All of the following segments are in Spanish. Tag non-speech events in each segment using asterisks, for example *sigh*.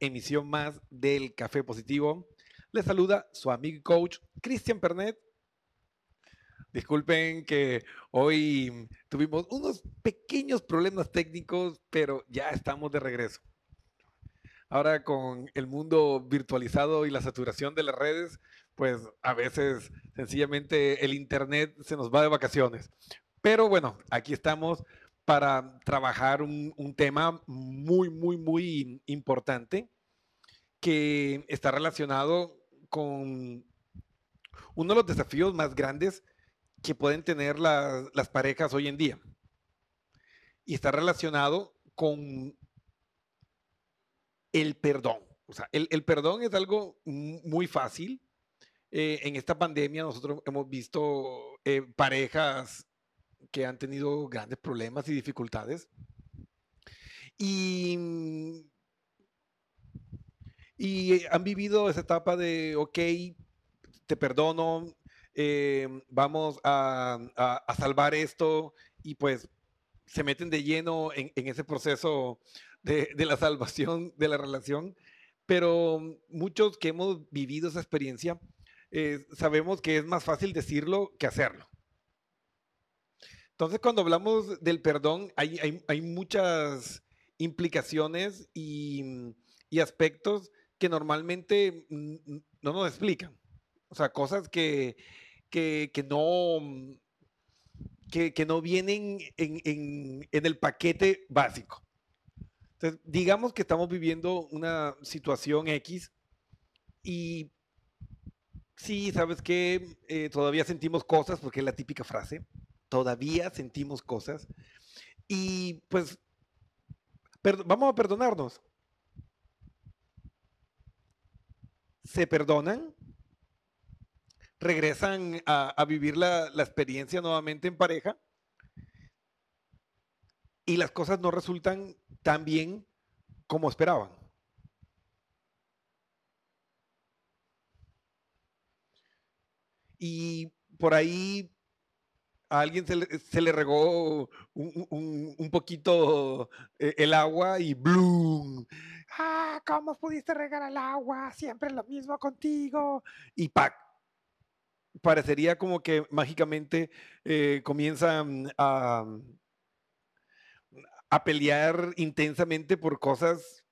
emisión más del Café Positivo. Les saluda su amigo y coach Cristian Pernet. Disculpen que hoy tuvimos unos pequeños problemas técnicos, pero ya estamos de regreso. Ahora con el mundo virtualizado y la saturación de las redes, pues a veces sencillamente el Internet se nos va de vacaciones. Pero bueno, aquí estamos para trabajar un, tema muy, muy, muy importante que está relacionado con uno de los desafíos más grandes que pueden tener las, parejas hoy en día. Y está relacionado con el perdón. O sea, el, perdón es algo mu- muy fácil. Eh, en esta pandemia nosotros hemos visto eh, parejas que han tenido grandes problemas y dificultades. Y, y han vivido esa etapa de, ok, te perdono, eh, vamos a, a- salvar esto y pues se meten de lleno en, ese proceso de, de la salvación de la relación. Pero muchos que hemos vivido esa experiencia, eh, sabemos que es más fácil decirlo que hacerlo. Entonces, cuando hablamos del perdón, hay, muchas implicaciones y, mm, y aspectos que normalmente mm, mm, no nos explican. O sea, cosas que, que, que no, que, que no vienen en, el paquete básico. Entonces, digamos que estamos viviendo una situación X y sí, ¿sabes qué? Eh, todavía sentimos cosas, porque es la típica frase, todavía sentimos cosas. Y pues, vamos a perdonarnos. Se perdonan, regresan a, vivir la experiencia nuevamente en pareja y las cosas no resultan tan bien como esperaban. Y por ahí a alguien se le, regó un poquito eh, el agua y ¡bloom! ¡Ah! ¿Cómo pudiste regar el agua? Siempre lo mismo contigo. Y ¡pac! Parecería como que mágicamente eh, comienzan a, a pelear intensamente por cosas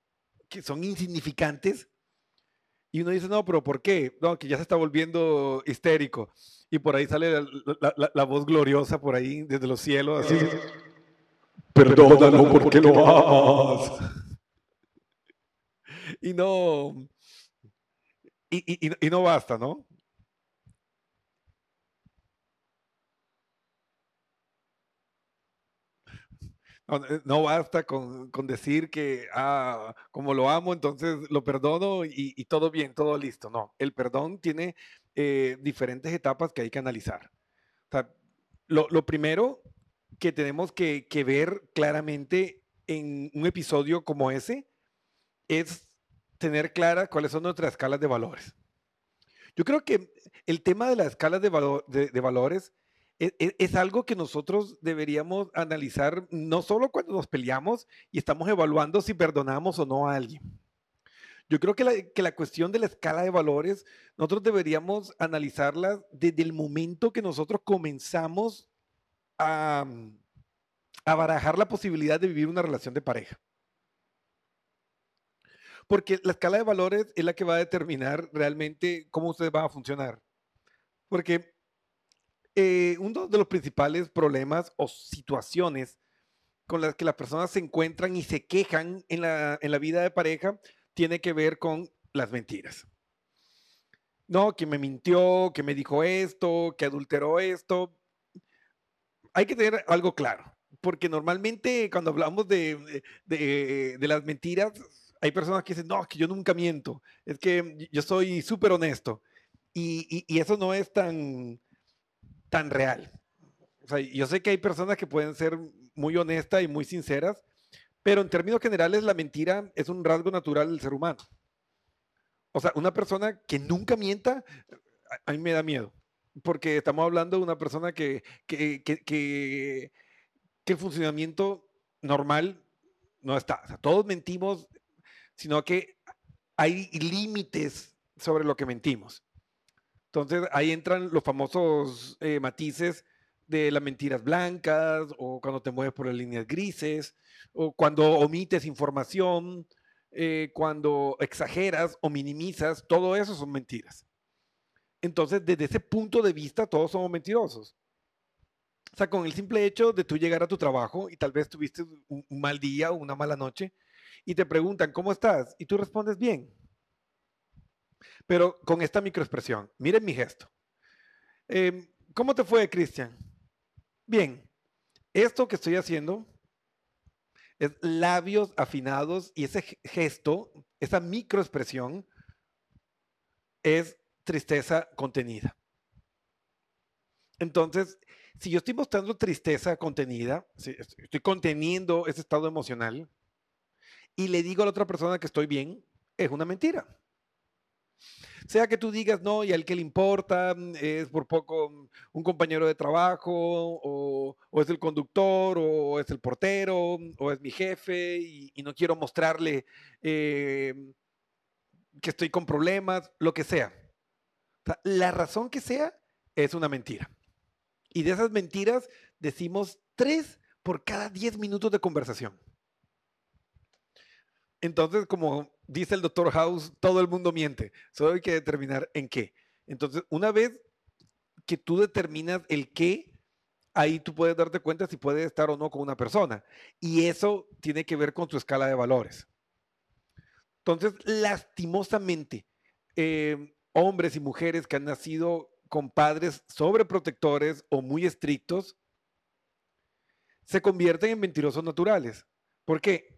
que son insignificantes. Y uno dice, no, pero ¿por qué? No, que ya se está volviendo histérico. Y por ahí sale la, la- la- la voz gloriosa por ahí desde los cielos, así. *laughs* Perdónalo porque lo amas. *laughs* Y no, y- y- y no basta, ¿no? No, eh, no basta con, con decir que, ah, como lo amo, entonces lo perdono y, y todo bien, todo listo. No, el perdón tiene eh, diferentes etapas que hay que analizar. Lo, lo primero que tenemos que, que ver claramente en un episodio como ese es tener clara cuáles son nuestras escalas de valores. Yo creo que el tema de las escalas de, valo- de valores e- e- es, algo que nosotros deberíamos analizar no solo cuando nos peleamos y estamos evaluando si perdonamos o no a alguien. Yo creo que la, que la cuestión de la escala de valores, nosotros deberíamos analizarla desde el momento que nosotros comenzamos a, a barajar la posibilidad de vivir una relación de pareja. Porque la escala de valores es la que va a determinar realmente cómo ustedes van a funcionar. Porque eh, uno de los principales problemas o situaciones con las que las personas se encuentran y se quejan en la, en la vida de pareja tiene que ver con las mentiras. No, que me mintió, que me dijo esto, que adulteró esto. Hay que tener algo claro, porque normalmente cuando hablamos de, de, las mentiras, hay personas que dicen, no, que yo nunca miento, es que yo soy súper honesto. Y, y, eso no es tan, tan real. Yo sé que hay personas que pueden ser muy honestas y muy sinceras, pero en términos generales la mentira es un rasgo natural del ser humano. O sea, una persona que nunca mienta, a, mí me da miedo, porque estamos hablando de una persona que, que, que, que, que el funcionamiento normal no está. O sea, todos mentimos, sino que hay límites sobre lo que mentimos. Entonces ahí entran los famosos eh, matices de las mentiras blancas o cuando te mueves por las líneas grises o cuando omites información, eh, cuando exageras o minimizas, todo eso son mentiras. Entonces, desde ese punto de vista, todos somos mentirosos. O sea, con el simple hecho de tú llegar a tu trabajo y tal vez tuviste un, un mal día o una mala noche y te preguntan, ¿cómo estás? Y tú respondes bien. Pero con esta microexpresión, miren mi gesto. Eh, ¿Cómo te fue, Cristian? Bien, esto que estoy haciendo es labios afinados y ese gesto, esa microexpresión, es tristeza contenida. Entonces, si yo estoy mostrando tristeza contenida, estoy conteniendo ese estado emocional y le digo a la otra persona que estoy bien, es una mentira. Sea que tú digas, no, y al que le importa es por poco un compañero de trabajo, o, es el conductor, o es el portero, o es mi jefe, y, no quiero mostrarle eh, que estoy con problemas, lo que sea. La razón que sea es una mentira. Y de esas mentiras decimos tres por cada diez minutos de conversación. Entonces, como dice el doctor House, todo el mundo miente. Solo hay que determinar en qué. Entonces, una vez que tú determinas el qué, ahí tú puedes darte cuenta si puedes estar o no con una persona. Y eso tiene que ver con tu escala de valores. Entonces, lastimosamente, eh, hombres y mujeres que han nacido con padres sobreprotectores o muy estrictos, se convierten en mentirosos naturales. ¿Por qué?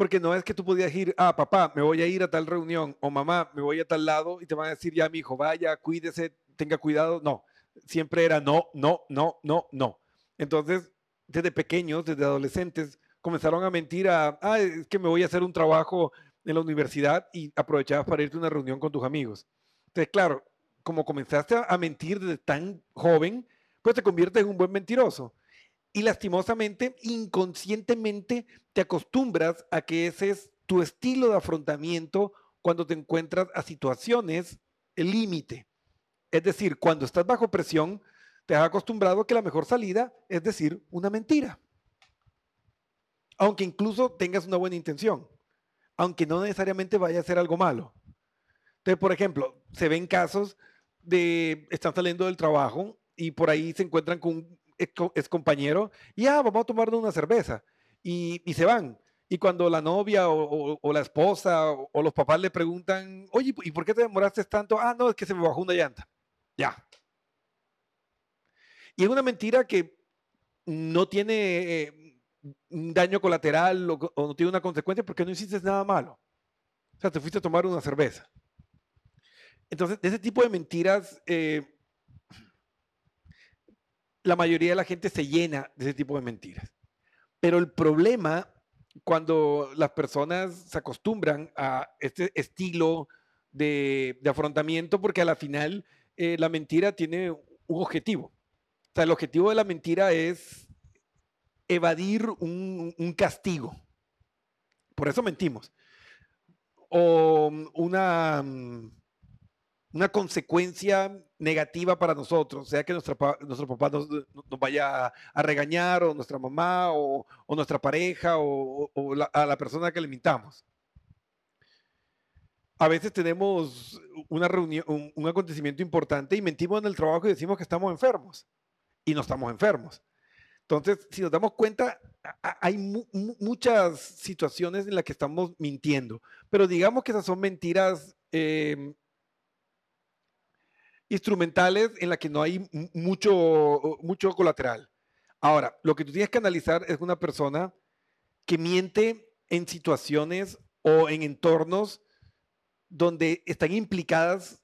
Porque no es que tú podías ir, ah, papá, me voy a ir a tal reunión, o mamá, me voy a tal lado, y te van a decir, ya, mi hijo, vaya, cuídese, tenga cuidado. No, siempre era no, no, no, no, no. Entonces, desde pequeños, desde adolescentes, comenzaron a mentir a, ah, es que me voy a hacer un trabajo en la universidad y aprovechabas para irte a una reunión con tus amigos. Entonces, claro, como comenzaste a mentir desde tan joven, pues te conviertes en un buen mentiroso. Y lastimosamente, inconscientemente, te acostumbras a que ese es tu estilo de afrontamiento cuando te encuentras a situaciones límite. Es decir, cuando estás bajo presión, te has acostumbrado a que la mejor salida es decir una mentira. Aunque incluso tengas una buena intención, aunque no necesariamente vaya a ser algo malo. Entonces, por ejemplo, se ven casos de están saliendo del trabajo y por ahí se encuentran con es compañero y ah, vamos a tomar una cerveza y, y, se van. Y cuando la novia o, la esposa o, los papás le preguntan, oye, ¿y por qué te demoraste tanto? Ah, no, es que se me bajó una llanta. Ya. Y es una mentira que no tiene eh, un daño colateral o, no tiene una consecuencia porque no hiciste nada malo. O sea, te fuiste a tomar una cerveza. Entonces, ese tipo de mentiras, eh, la mayoría de la gente se llena de ese tipo de mentiras. Pero el problema cuando las personas se acostumbran a este estilo de, afrontamiento, porque a la final eh, la mentira tiene un objetivo. O sea, el objetivo de la mentira es evadir un, un castigo. Por eso mentimos. O una, una consecuencia negativa para nosotros, sea que nuestro papá nos, vaya a regañar, o nuestra mamá, o, nuestra pareja, o, la, a la persona que le mintamos. A veces tenemos una reunión, un, acontecimiento importante y mentimos en el trabajo y decimos que estamos enfermos y no estamos enfermos. Entonces, si nos damos cuenta, hay mu muchas situaciones en las que estamos mintiendo, pero digamos que esas son mentiras eh, instrumentales en las que no hay mucho, mucho colateral. Ahora, lo que tú tienes que analizar es una persona que miente en situaciones o en entornos donde están implicadas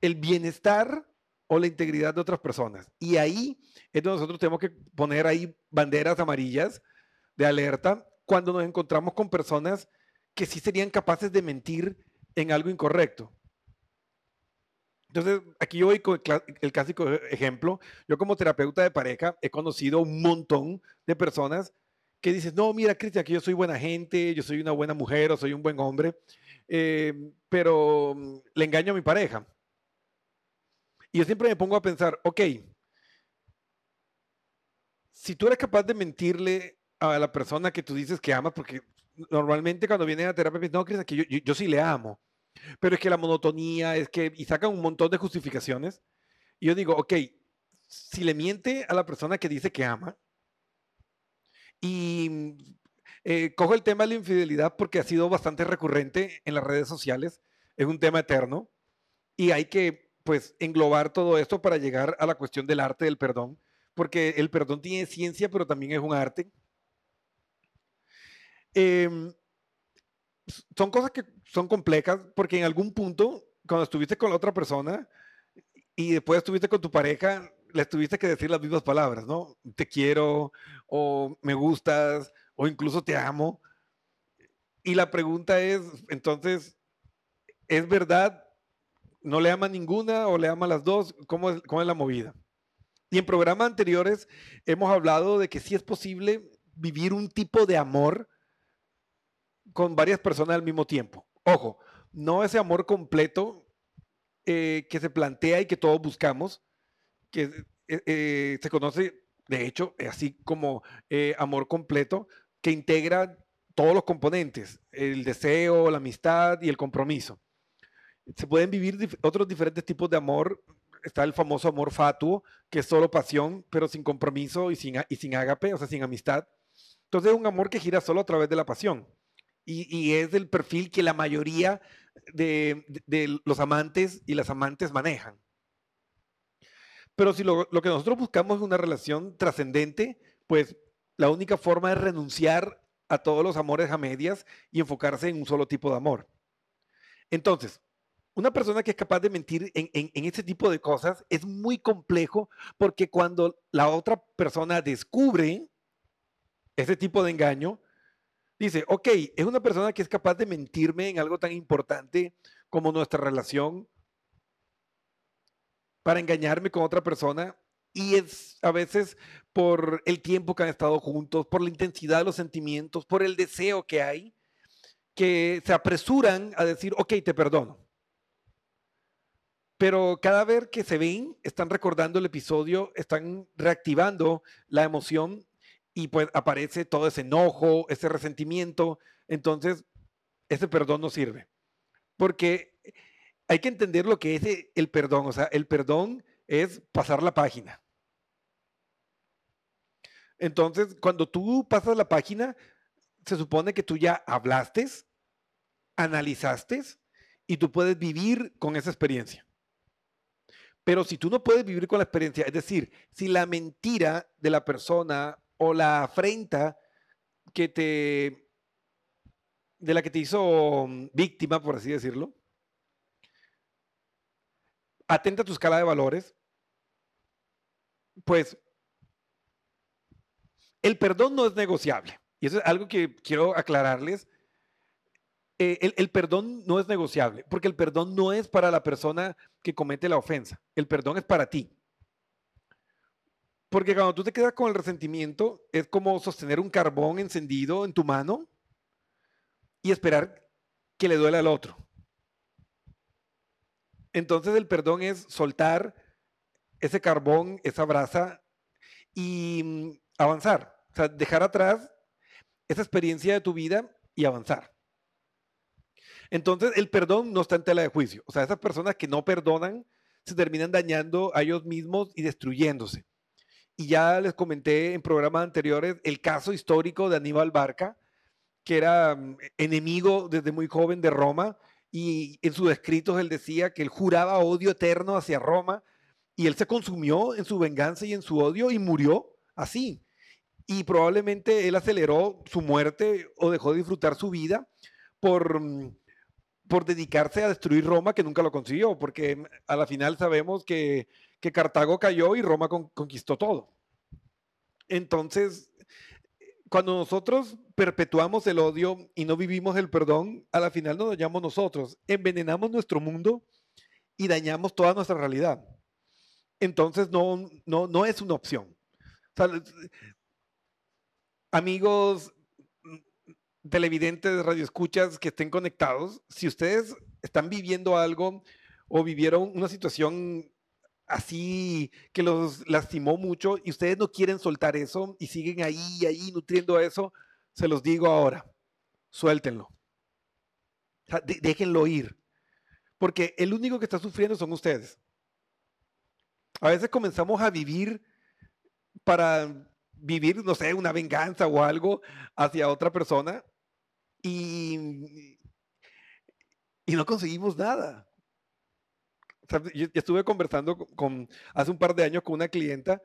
el bienestar o la integridad de otras personas. Y ahí es donde nosotros tenemos que poner ahí banderas amarillas de alerta cuando nos encontramos con personas que sí serían capaces de mentir en algo incorrecto. Entonces, aquí yo voy con el clásico ejemplo. Yo como terapeuta de pareja he conocido un montón de personas que dicen, no, mira, Cristian, que yo soy buena gente, yo soy una buena mujer o soy un buen hombre, eh, pero mm, le engaño a mi pareja. Y yo siempre me pongo a pensar, ok, si tú eres capaz de mentirle a la persona que tú dices que amas, porque normalmente cuando viene a terapia, no, Cristian, que yo, yo, yo sí le amo pero es que la monotonía, es que, y sacan un montón de justificaciones. Y yo digo, ok, si le miente a la persona que dice que ama, y eh, cojo el tema de la infidelidad porque ha sido bastante recurrente en las redes sociales, es un tema eterno, y hay que, pues, englobar todo esto para llegar a la cuestión del arte del perdón, porque el perdón tiene ciencia, pero también es un arte. Eh, son cosas que son complejas porque en algún punto, cuando estuviste con la otra persona y después estuviste con tu pareja, le tuviste que decir las mismas palabras, ¿no? Te quiero, o me gustas, o incluso te amo. Y la pregunta es, entonces, ¿es verdad? ¿No le ama ninguna o le ama las dos? ¿Cómo es, cómo es la movida? Y en programas anteriores hemos hablado de que sí es posible vivir un tipo de amor con varias personas al mismo tiempo. Ojo, no ese amor completo eh, que se plantea y que todos buscamos, que eh, eh, se conoce, de hecho, así como amor completo, que integra todos los componentes, el deseo, la amistad y el compromiso. Se pueden vivir otros diferentes tipos de amor. Está el famoso amor fatuo, que es solo pasión, pero sin compromiso y sin, y sin ágape, o sea, sin amistad. Entonces es un amor que gira solo a través de la pasión y, es el perfil que la mayoría de, los amantes y las amantes manejan. Pero si lo, lo que nosotros buscamos es una relación trascendente, pues la única forma es renunciar a todos los amores a medias y enfocarse en un solo tipo de amor. Entonces, una persona que es capaz de mentir en, en, en, este tipo de cosas es muy complejo porque cuando la otra persona descubre ese tipo de engaño, Dice, ok, es una persona que es capaz de mentirme en algo tan importante como nuestra relación para engañarme con otra persona y es a veces por el tiempo que han estado juntos, por la intensidad de los sentimientos, por el deseo que hay, que se apresuran a decir, ok, te perdono. Pero cada vez que se ven, están recordando el episodio, están reactivando la emoción y pues aparece todo ese enojo, ese resentimiento. Entonces, ese perdón no sirve. Porque hay que entender lo que es el perdón. O sea, el perdón es pasar la página. Entonces, cuando tú pasas la página, se supone que tú ya hablaste, analizaste y tú puedes vivir con esa experiencia. Pero si tú no puedes vivir con la experiencia, es decir, si la mentira de la persona o la afrenta que te, de la que te hizo mm, víctima, por así decirlo, atenta a tu escala de valores, pues el perdón no es negociable. Y eso es algo que quiero aclararles. Eh, el, el perdón no es negociable, porque el perdón no es para la persona que comete la ofensa. El perdón es para ti. Porque cuando tú te quedas con el resentimiento, es como sostener un carbón encendido en tu mano y esperar que le duele al otro. Entonces el perdón es soltar ese carbón, esa brasa y mm, avanzar. O sea, dejar atrás esa experiencia de tu vida y avanzar. Entonces el perdón no está en tela de juicio. O sea, esas personas que no perdonan se terminan dañando a ellos mismos y destruyéndose. Y ya les comenté en programas anteriores el caso histórico de Aníbal Barca, que era mm, enemigo desde muy joven de Roma y en sus escritos él decía que él juraba odio eterno hacia Roma y él se consumió en su venganza y en su odio y murió así. Y probablemente él aceleró su muerte o dejó de disfrutar su vida por, mm, por dedicarse a destruir Roma, que nunca lo consiguió, porque mm, a la final sabemos que, que Cartago cayó y Roma con, conquistó todo. Entonces, cuando nosotros perpetuamos el odio y no vivimos el perdón, a la final nos dañamos nosotros, envenenamos nuestro mundo y dañamos toda nuestra realidad. Entonces no, no, no es una opción. amigos mm, televidentes, radioescuchas que estén conectados, si ustedes están viviendo algo o vivieron una situación así que los lastimó mucho y ustedes no quieren soltar eso y siguen ahí, ahí nutriendo eso, se los digo ahora, suéltenlo. déjenlo ir. Porque el único que está sufriendo son ustedes. A veces comenzamos a vivir para vivir, no sé, una venganza o algo hacia otra persona y, y no conseguimos nada estuve conversando con, hace un par de años con una clienta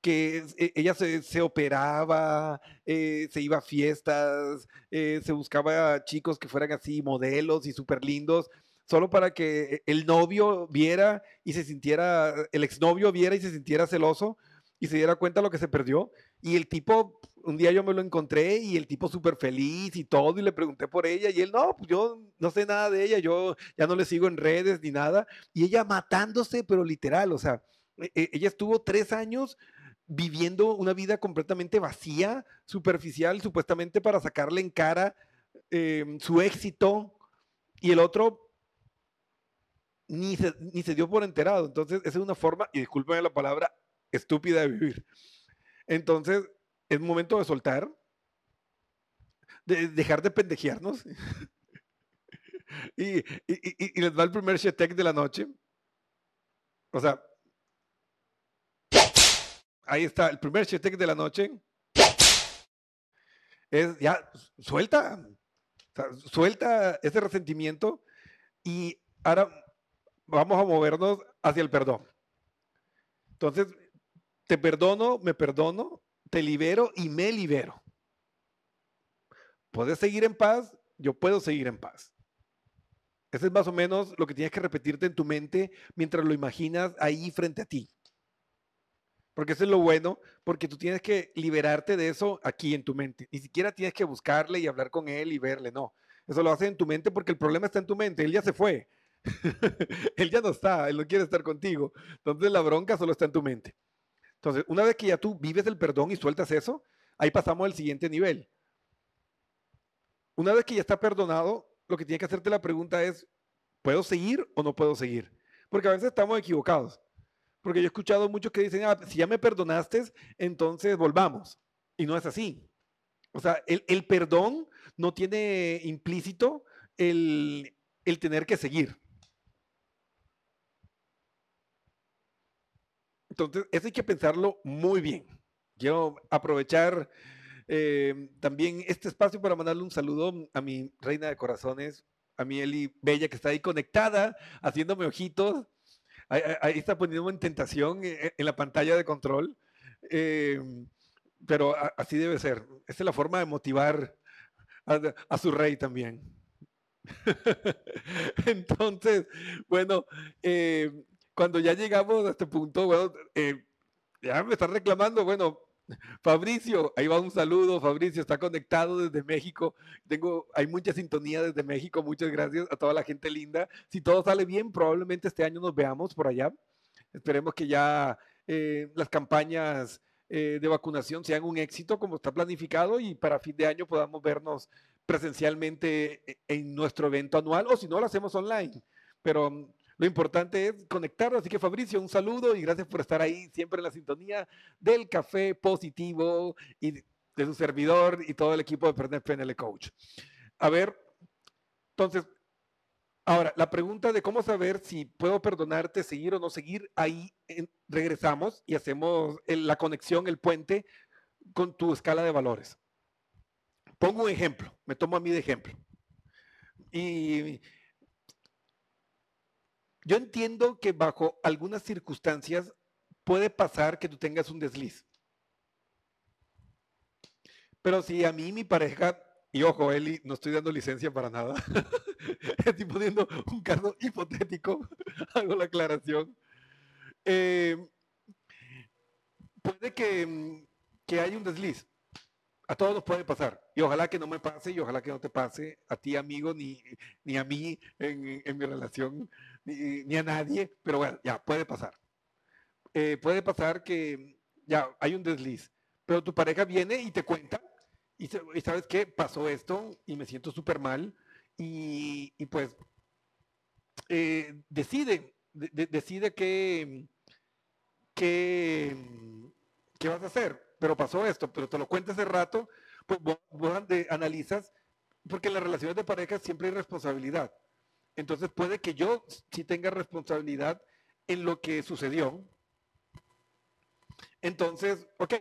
que e, ella se, operaba, eh, se iba a fiestas, eh, se buscaba chicos que fueran así modelos y súper lindos, solo para que el novio viera y se sintiera, el exnovio viera y se sintiera celoso y se diera cuenta de lo que se perdió. Y el tipo un día yo me lo encontré y el tipo súper feliz y todo, y le pregunté por ella, y él, no, pues yo no sé nada de ella, yo ya no le sigo en redes ni nada, y ella matándose, pero literal, o sea, e, e, ella estuvo tres años viviendo una vida completamente vacía, superficial, supuestamente para sacarle en cara em, su éxito, y el otro ni se, ni se dio por enterado. Entonces, esa es una forma, y discúlpenme la palabra, estúpida de vivir. Entonces, es momento de soltar, de dejar de pendejearnos. *laughs* y, les va el primer chetek de la noche. O sea, ahí está, el primer chetek de la noche. Es ya, suelta, suelta ese resentimiento y ahora vamos a movernos hacia el perdón. Entonces, te perdono, me perdono, te libero y me libero. Puedes seguir en paz, yo puedo seguir en paz. Ese es más o menos lo que tienes que repetirte en tu mente mientras lo imaginas ahí frente a ti. Porque eso es lo bueno, porque tú tienes que liberarte de eso aquí en tu mente. Ni siquiera tienes que buscarle y hablar con él y verle, no. Eso lo haces en tu mente porque el problema está en tu mente. Él ya se fue. *laughs* él ya no está, él no quiere estar contigo. Entonces la bronca solo está en tu mente. Entonces, una vez que ya tú vives el perdón y sueltas eso, ahí pasamos al siguiente nivel. Una vez que ya está perdonado, lo que tiene que hacerte la pregunta es, ¿puedo seguir o no puedo seguir? Porque a veces estamos equivocados. Porque yo he escuchado muchos que dicen, ah, si ya me perdonaste, entonces volvamos. Y no es así. O sea, el, perdón no tiene implícito el tener que seguir. Entonces, eso hay que pensarlo muy bien. Quiero aprovechar eh, también este espacio para mandarle un saludo a mi reina de corazones, a mi Eli Bella, que está ahí conectada, haciéndome ojitos. Ahí, está poniéndome en tentación eh, en, la pantalla de control. Eh, pero así debe ser. Esa es la forma de motivar a, su rey también. *laughs* Entonces, bueno, cuando ya llegamos a este punto, bueno, eh, Ya me están reclamando. Bueno, Fabricio, ahí va un saludo. Fabricio está conectado desde México. Tengo, hay mucha sintonía desde México. Muchas gracias a toda la gente linda. Si todo sale bien, probablemente este año nos veamos por allá. Esperemos que ya eh, las campañas eh, de vacunación sean un éxito como está planificado y para fin de año podamos vernos presencialmente e, en nuestro evento anual o si no lo hacemos online. Pero lo importante es conectarnos. Así que Fabricio, un saludo y gracias por estar ahí siempre en la sintonía del café positivo y de su servidor y todo el equipo de PNL Coach. A ver, entonces, ahora, la pregunta de cómo saber si puedo perdonarte, seguir o no seguir, ahí regresamos y hacemos la conexión, el puente con tu escala de valores. Pongo un ejemplo, me tomo a mí de ejemplo. Y yo entiendo que bajo algunas circunstancias puede pasar que tú tengas un desliz. Pero si a mí mi pareja, y ojo, Eli, no estoy dando licencia para nada, *laughs* estoy poniendo un caso hipotético, *laughs* hago la aclaración. Eh, puede que, que haya un desliz. A todos nos puede pasar. Y ojalá que no me pase y ojalá que no te pase a ti, amigo, ni, ni a mí en, en mi relación ni, a nadie, pero bueno, ya puede pasar. Eh, puede pasar que ya hay un desliz, pero tu pareja viene y te cuenta, y, sabes qué, pasó esto y me siento súper mal, y, pues eh, decide, decide qué, qué, qué vas a hacer, pero pasó esto, pero te lo cuenta hace rato, pues vos, analizas, porque en las relaciones de pareja siempre hay responsabilidad. Entonces puede que yo sí tenga responsabilidad en lo que sucedió. Entonces, ok,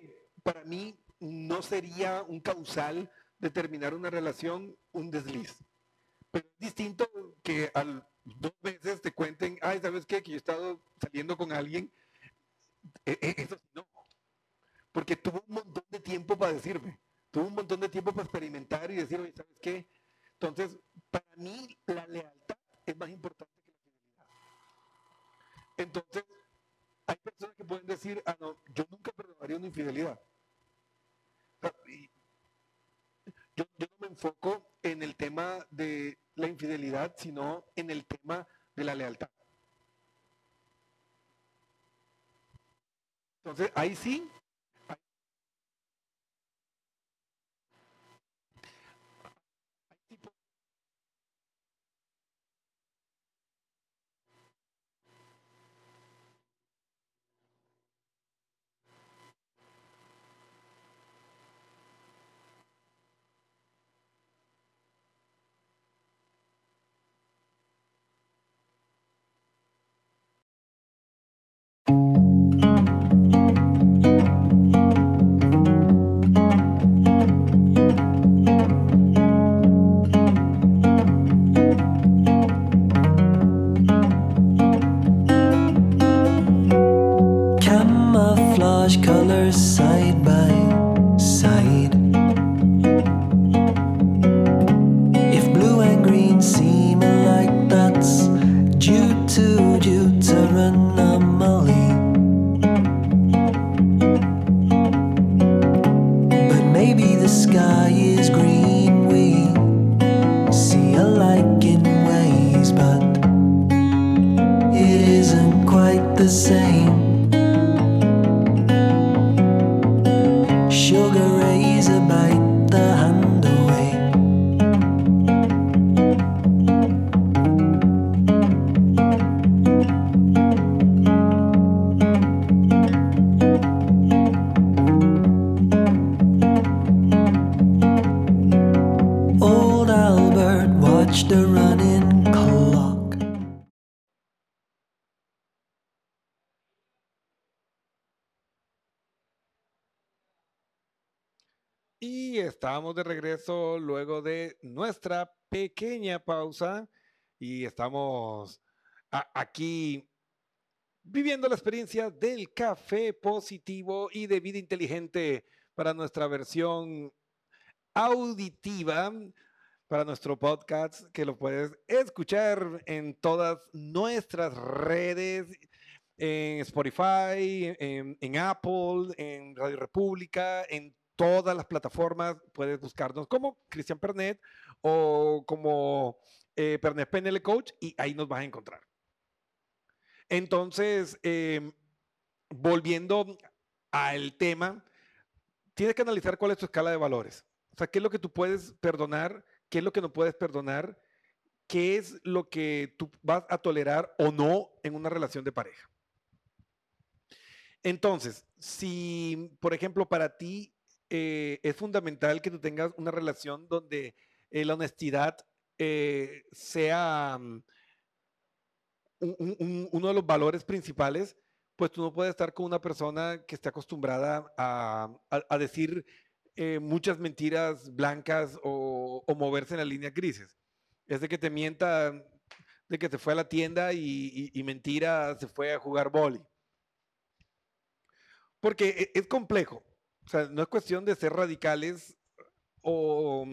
para mí no sería un causal de terminar una relación un desliz. Pero es distinto que al dos veces te cuenten, ay, ¿sabes qué? Que yo he estado saliendo con alguien. E, e, eso no. Porque tuvo un montón de tiempo para decirme. Tuvo un montón de tiempo para experimentar y decir, oye, ¿sabes qué? Entonces, para mí, la lealtad es más importante que la fidelidad. Entonces, hay personas que pueden decir, ah, no, yo nunca perdonaría una infidelidad. Yo, yo no me enfoco en el tema de la infidelidad, sino en el tema de la lealtad. Entonces, ahí sí, side. Estamos de regreso luego de nuestra pequeña pausa y estamos aquí viviendo la experiencia del café positivo y de vida inteligente para nuestra versión auditiva, para nuestro podcast, que lo puedes escuchar en todas nuestras redes en Spotify, en, en Apple, en Radio República, en todas las plataformas. Puedes buscarnos como Cristian Pernet o como eh, Pernet PNL Coach y ahí nos vas a encontrar. Entonces, em, volviendo al tema, tienes que analizar cuál es tu escala de valores. O sea, qué es lo que tú puedes perdonar, qué es lo que no puedes perdonar, qué es lo que tú vas a tolerar o no en una relación de pareja. Entonces, si, por ejemplo, para ti eh, es fundamental que tú tengas una relación donde eh, la honestidad eh, sea mm, uno de los valores principales, pues tú no puedes estar con una persona que esté acostumbrada a, decir muchas mentiras blancas o, moverse en las líneas grises. Es de que te mienta de que se fue a la tienda y, y mentira, se fue a jugar boli. Porque es complejo. O sea, no es cuestión de ser radicales o,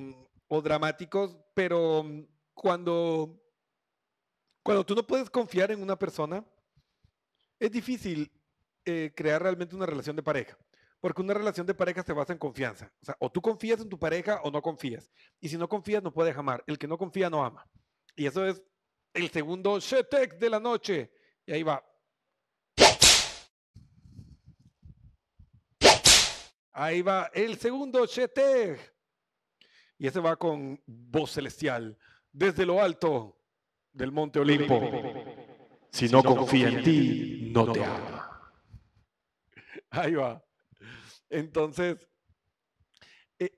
dramáticos, pero cuando, cuando tú no puedes confiar en una persona, es difícil eh, crear realmente una relación de pareja. Porque una relación de pareja se basa en confianza. O sea, o tú confías en tu pareja o no confías. Y si no confías, no puedes amar. El que no confía, no ama. Y eso es el segundo Shetek de la noche. Y ahí va. Ahí va el segundo Chete. Y ese va con voz celestial. Desde lo alto del Monte Olimpo. Si no confía en ti, no te ama. Ahí va. Entonces, e,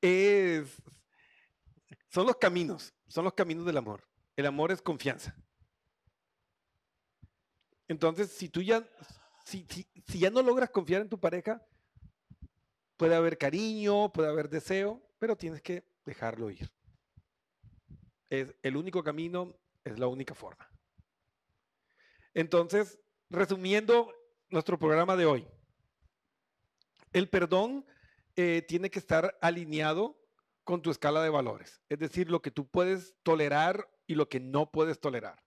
es, son los caminos, son los caminos del amor. El amor es confianza. Entonces, si tú ya, si, si ya no logras confiar en tu pareja, Puede haber cariño, puede haber deseo, pero tienes que dejarlo ir. Es el único camino, es la única forma. Entonces, resumiendo nuestro programa de hoy, el perdón eh, tiene que estar alineado con tu escala de valores, es decir, lo que tú puedes tolerar y lo que no puedes tolerar.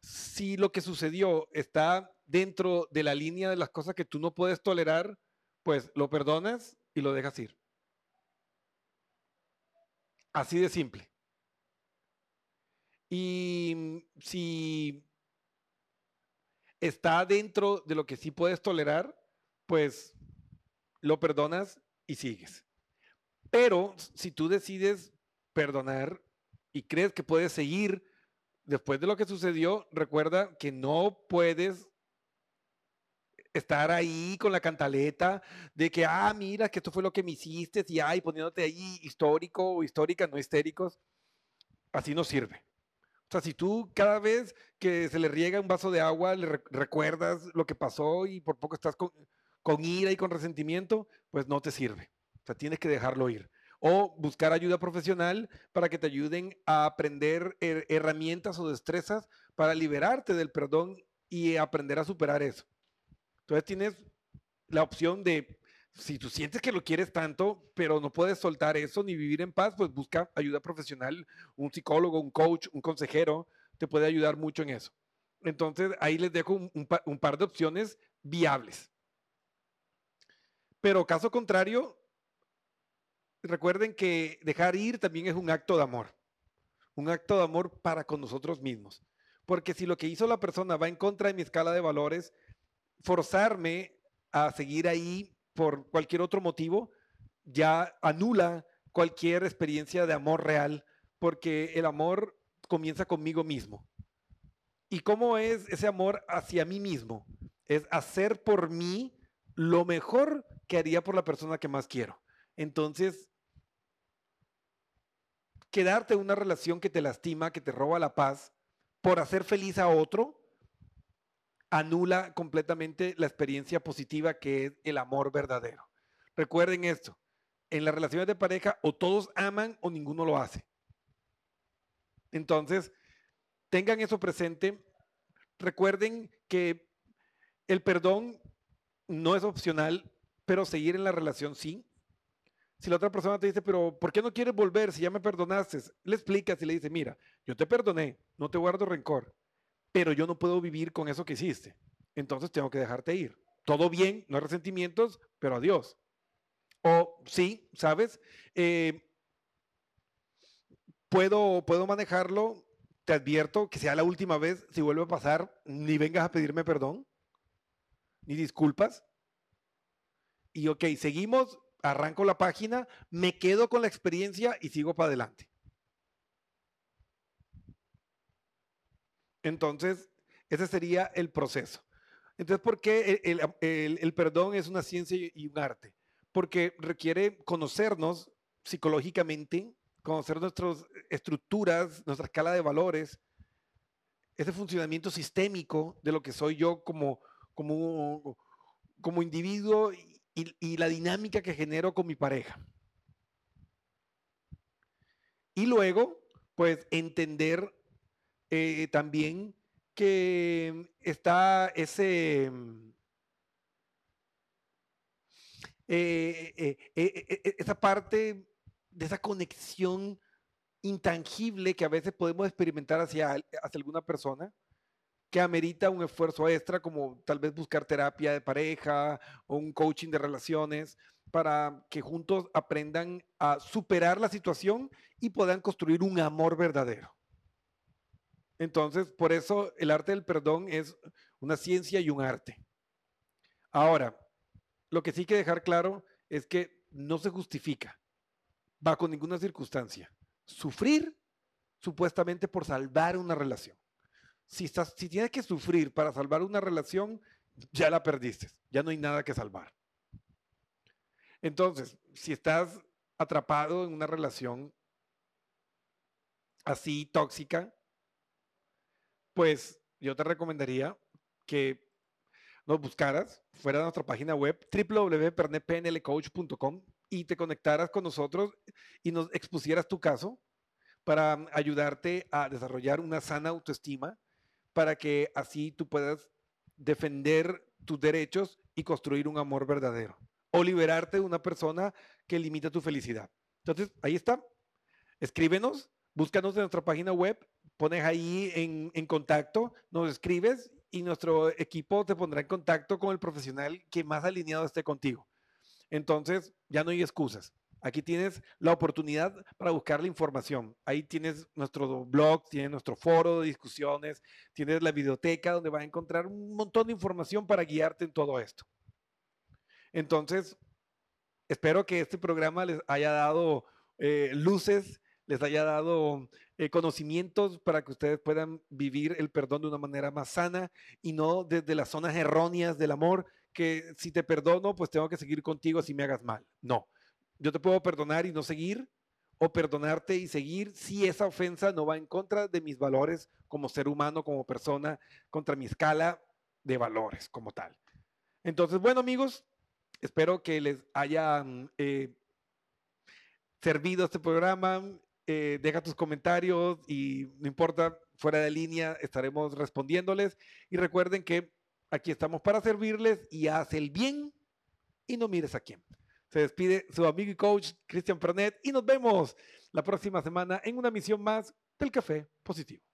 Si lo que sucedió está dentro de la línea de las cosas que tú no puedes tolerar, pues lo perdonas y lo dejas ir. Así de simple. Y si está dentro de lo que sí puedes tolerar, pues lo perdonas y sigues. Pero si tú decides perdonar y crees que puedes seguir después de lo que sucedió, recuerda que no puedes estar ahí con la cantaleta de que, ah, mira, que esto fue lo que me hiciste, y ay, poniéndote ahí histórico o histórica, no histéricos, así no sirve. O sea, si tú cada vez que se le riega un vaso de agua le recuerdas lo que pasó y por poco estás con, con ira y con resentimiento, pues no te sirve. O sea, tienes que dejarlo ir. O buscar ayuda profesional para que te ayuden a aprender herramientas o destrezas para liberarte del perdón y aprender a superar eso. Entonces tienes la opción de, si tú sientes que lo quieres tanto, pero no puedes soltar eso ni vivir en paz, pues busca ayuda profesional, un psicólogo, un coach, un consejero, te puede ayudar mucho en eso. Entonces ahí les dejo un, un par de opciones viables. Pero caso contrario, recuerden que dejar ir también es un acto de amor, un acto de amor para con nosotros mismos. Porque si lo que hizo la persona va en contra de mi escala de valores, forzarme a seguir ahí por cualquier otro motivo ya anula cualquier experiencia de amor real, porque el amor comienza conmigo mismo. ¿Y cómo es ese amor hacia mí mismo? Es hacer por mí lo mejor que haría por la persona que más quiero. Entonces, quedarte en una relación que te lastima, que te roba la paz, por hacer feliz a otro, anula completamente la experiencia positiva que es el amor verdadero. Recuerden esto, en las relaciones de pareja o todos aman o ninguno lo hace. Entonces, tengan eso presente. Recuerden que el perdón no es opcional, pero seguir en la relación sí. Si la otra persona te dice, pero ¿por qué no quieres volver si ya me perdonaste? Le explicas y le dice, mira, yo te perdoné, no te guardo rencor pero yo no puedo vivir con eso que hiciste. entonces tengo que dejarte ir. Todo bien, no hay resentimientos, pero adiós. O sí, ¿sabes? Eh, puedo, puedo manejarlo, te advierto que sea la última vez, si vuelve a pasar, ni vengas a pedirme perdón, ni disculpas. Y ok, seguimos, arranco la página, me quedo con la experiencia y sigo para adelante. Entonces, ese sería el proceso. Entonces, ¿por qué el, perdón es una ciencia y un arte? Porque requiere conocernos psicológicamente, conocer nuestras estructuras, nuestra escala de valores, ese funcionamiento sistémico de lo que soy yo como, como, como individuo y la dinámica que genero con mi pareja. Y luego, pues, entender eh, también que está ese... mm, eh, eh, esa parte de esa conexión intangible que a veces podemos experimentar hacia, hacia alguna persona que amerita un esfuerzo extra, como tal vez buscar terapia de pareja o un coaching de relaciones, para que juntos aprendan a superar la situación y puedan construir un amor verdadero. Entonces, por eso el arte del perdón es una ciencia y un arte. Ahora, lo que sí hay que dejar claro es que no se justifica bajo ninguna circunstancia sufrir supuestamente por salvar una relación. Si, tienes que sufrir para salvar una relación, ya la perdiste, ya no hay nada que salvar. Entonces, si estás atrapado en una relación así tóxica, pues yo te recomendaría que nos buscaras fuera de nuestra página web www.pernetpnlcoach.com y te conectaras con nosotros y nos expusieras tu caso para mm, ayudarte a desarrollar una sana autoestima, para que así tú puedas defender tus derechos y construir un amor verdadero o liberarte de una persona que limita tu felicidad. Entonces, ahí está. Escríbenos, búscanos en nuestra página web, pones ahí en, contacto, nos escribes y nuestro equipo te pondrá en contacto con el profesional que más alineado esté contigo. Entonces, ya no hay excusas. Aquí tienes la oportunidad para buscar la información. Ahí tienes nuestro blog, tienes nuestro foro de discusiones, tienes la biblioteca donde vas a encontrar un montón de información para guiarte en todo esto. Entonces, espero que este programa les haya dado eh, luces, les haya dado eh, conocimientos para que ustedes puedan vivir el perdón de una manera más sana y no desde las zonas erróneas del amor, que si te perdono, pues tengo que seguir contigo si me hagas mal. No, yo te puedo perdonar y no seguir, o perdonarte y seguir si esa ofensa no va en contra de mis valores como ser humano, como persona, contra mi escala de valores como tal. Entonces, bueno amigos, espero que les haya eh, servido este programa. Eh, deja tus comentarios y no importa, fuera de línea estaremos respondiéndoles. Y recuerden que aquí estamos para servirles y haz el bien y no mires a quién. Se despide su amigo y coach Cristian Pernet y nos vemos la próxima semana en una misión más del Café Positivo.